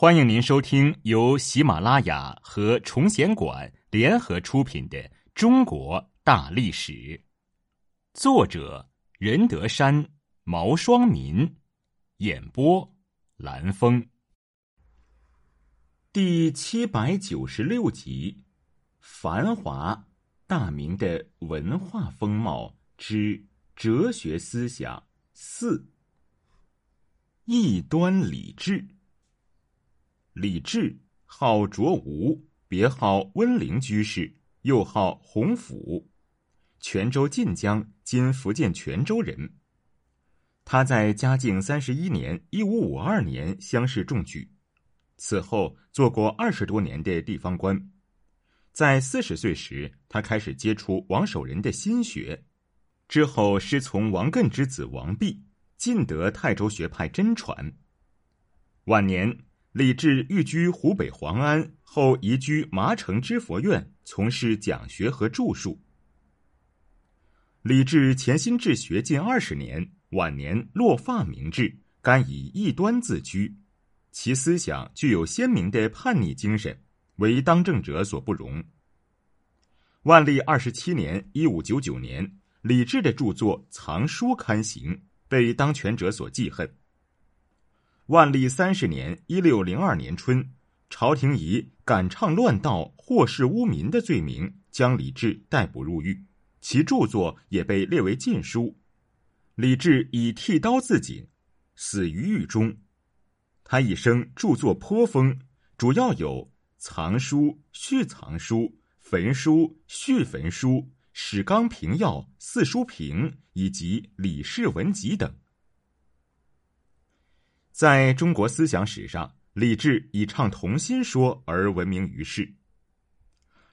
欢迎您收听由喜马拉雅和崇贤馆联合出品的《中国大历史》，作者任德山、毛双民，演播蓝峰，第七百九十六集：繁华大明的文化风貌之哲学思想四。异端礼制。李治，号卓吾，别号温陵居士，又号洪甫，泉州晋江（今福建泉州）人。他在嘉靖三十一年（一五五二年）乡试中举，此后做过二十多年的地方官。在四十岁时，他开始接触王守仁的心学，之后师从王艮之子王弼，尽得泰州学派真传。晚年。李治寓居湖北黄安，后移居麻城知佛院，从事讲学和著述。李治潜心治学近二十年，晚年落发明志，甘以异端自居。其思想具有鲜明的叛逆精神，为当政者所不容。万历二十七年（一五九九年），李治的著作藏书刊行，被当权者所记恨。万历三十年（一六零二年）春，朝廷以敢倡乱道、祸事污民的罪名，将李治逮捕入狱，其著作也被列为禁书。李治以剃刀自尽，死于狱中。他一生著作颇丰，主要有藏书、续藏书、焚书、续焚书、史纲评要、四书评以及李氏文集等。在中国思想史上，李治以倡同心说而闻名于世。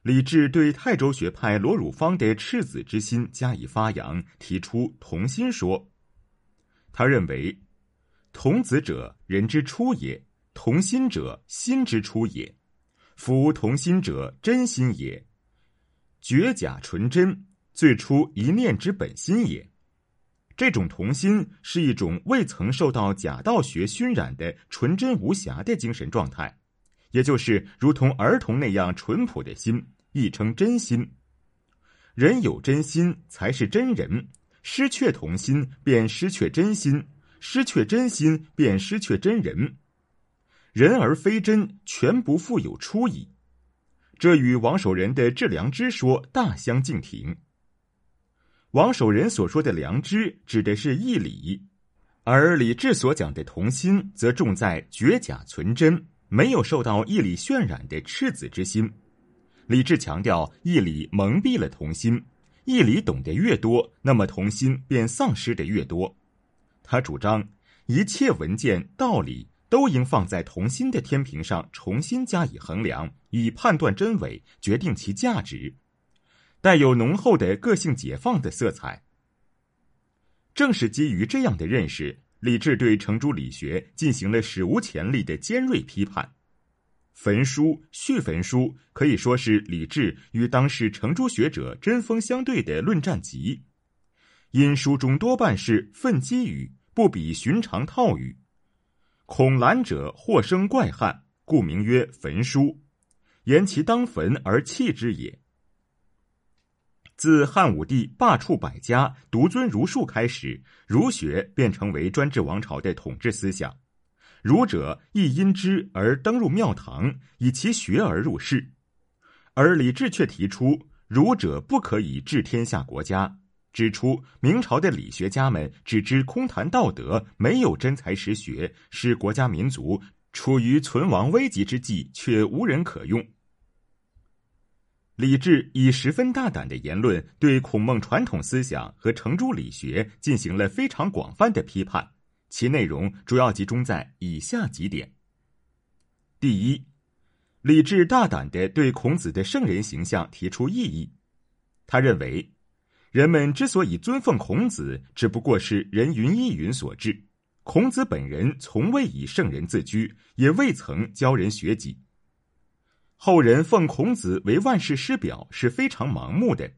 李治对泰州学派罗汝芳的赤子之心加以发扬，提出同心说。他认为，童子者，人之初也；同心者，心之初也。夫同心者，真心也。绝假纯真，最初一念之本心也。这种童心是一种未曾受到假道学熏染的纯真无瑕的精神状态，也就是如同儿童那样淳朴的心，亦称真心。人有真心才是真人，失却童心便失去真心，失去真心便失去真人。人而非真，全不复有初矣。这与王守仁的致良知说大相径庭。王守仁所说的良知指的是义理，而李治所讲的童心则重在绝假存真，没有受到义理渲染的赤子之心。李治强调义理蒙蔽了童心，义理懂得越多，那么童心便丧失的越多。他主张一切文件道理都应放在童心的天平上重新加以衡量，以判断真伪，决定其价值。带有浓厚的个性解放的色彩。正是基于这样的认识，李治对程朱理学进行了史无前例的尖锐批判。焚书续焚书可以说是李治与当时程朱学者针锋相对的论战集，因书中多半是愤激语，不比寻常套语，恐览者或生怪憾，故名曰焚书，言其当焚而弃之也。自汉武帝罢黜百家、独尊儒术开始，儒学便成为专制王朝的统治思想。儒者亦因之而登入庙堂，以其学而入世。而李治却提出，儒者不可以治天下国家，指出明朝的理学家们只知空谈道德，没有真才实学，使国家民族处于存亡危急之际，却无人可用。李治以十分大胆的言论，对孔孟传统思想和程朱理学进行了非常广泛的批判。其内容主要集中在以下几点：第一，李治大胆的对孔子的圣人形象提出异议。他认为，人们之所以尊奉孔子，只不过是人云亦云所致。孔子本人从未以圣人自居，也未曾教人学己。后人奉孔子为万世师表是非常盲目的，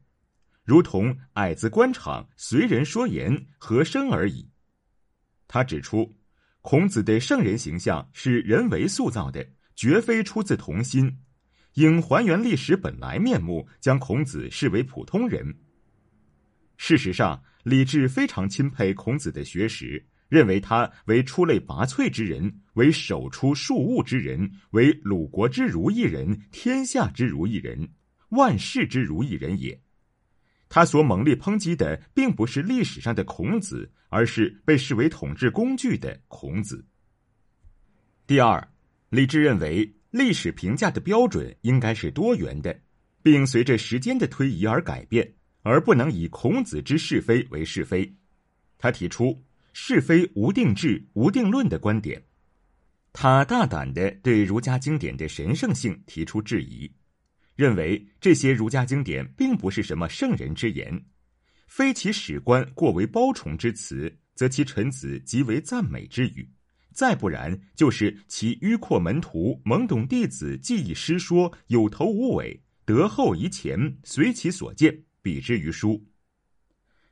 如同矮子官场随人说言和声而已。他指出，孔子的圣人形象是人为塑造的，绝非出自童心，应还原历史本来面目，将孔子视为普通人。事实上，李治非常钦佩孔子的学识，认为他为出类拔萃之人，为手出庶物之人，为鲁国之如意人，天下之如意人，万世之如意人也。他所猛烈抨击的，并不是历史上的孔子，而是被视为统治工具的孔子。第二，李治认为历史评价的标准应该是多元的，并随着时间的推移而改变。而不能以孔子之是非为是非，他提出是非无定制、无定论的观点。他大胆的对儒家经典的神圣性提出质疑，认为这些儒家经典并不是什么圣人之言，非其史官过为包崇之词，则其臣子极为赞美之语；再不然，就是其迂阔门徒、懵懂弟子记忆诗说，有头无尾，德厚遗前，随其所见。比之于书，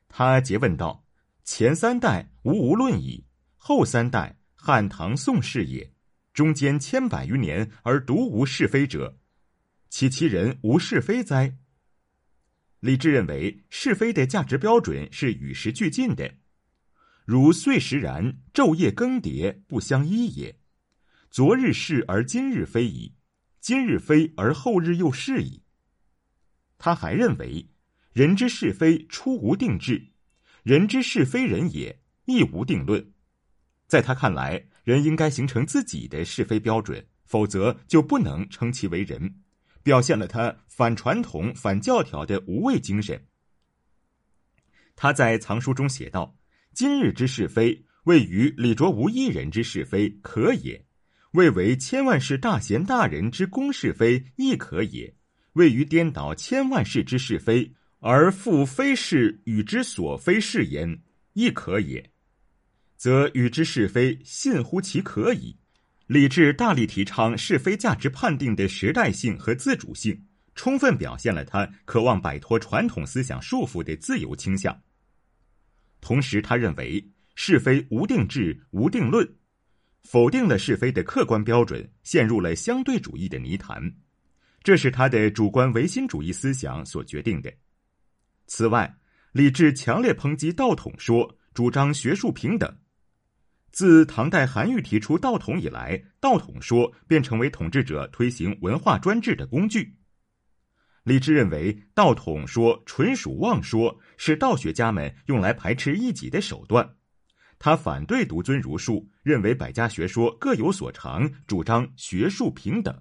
他诘问道：“前三代无无论矣，后三代汉唐宋氏也，中间千百余年而独无是非者，其其人无是非哉？”李治认为是非的价值标准是与时俱进的，如岁时然，昼夜更迭，不相依也。昨日是而今日非矣，今日非而后日又是矣。他还认为。人之是非出无定制，人之是非人也亦无定论。在他看来，人应该形成自己的是非标准，否则就不能称其为人，表现了他反传统、反教条的无畏精神。他在藏书中写道：“今日之是非，位于李卓无一人之是非可也；谓为千万世大贤大人之公是非亦可也；位于颠倒千万世之是非。”而复非是与之所非是言，亦可也，则与之是非信乎其可矣。李治大力提倡是非价值判定的时代性和自主性，充分表现了他渴望摆脱传统思想束缚的自由倾向。同时，他认为是非无定制、无定论，否定了是非的客观标准，陷入了相对主义的泥潭。这是他的主观唯心主义思想所决定的。此外，李治强烈抨击道统说，主张学术平等。自唐代韩愈提出道统以来，道统说便成为统治者推行文化专制的工具。李治认为，道统说纯属妄说，是道学家们用来排斥异己的手段。他反对独尊儒术，认为百家学说各有所长，主张学术平等。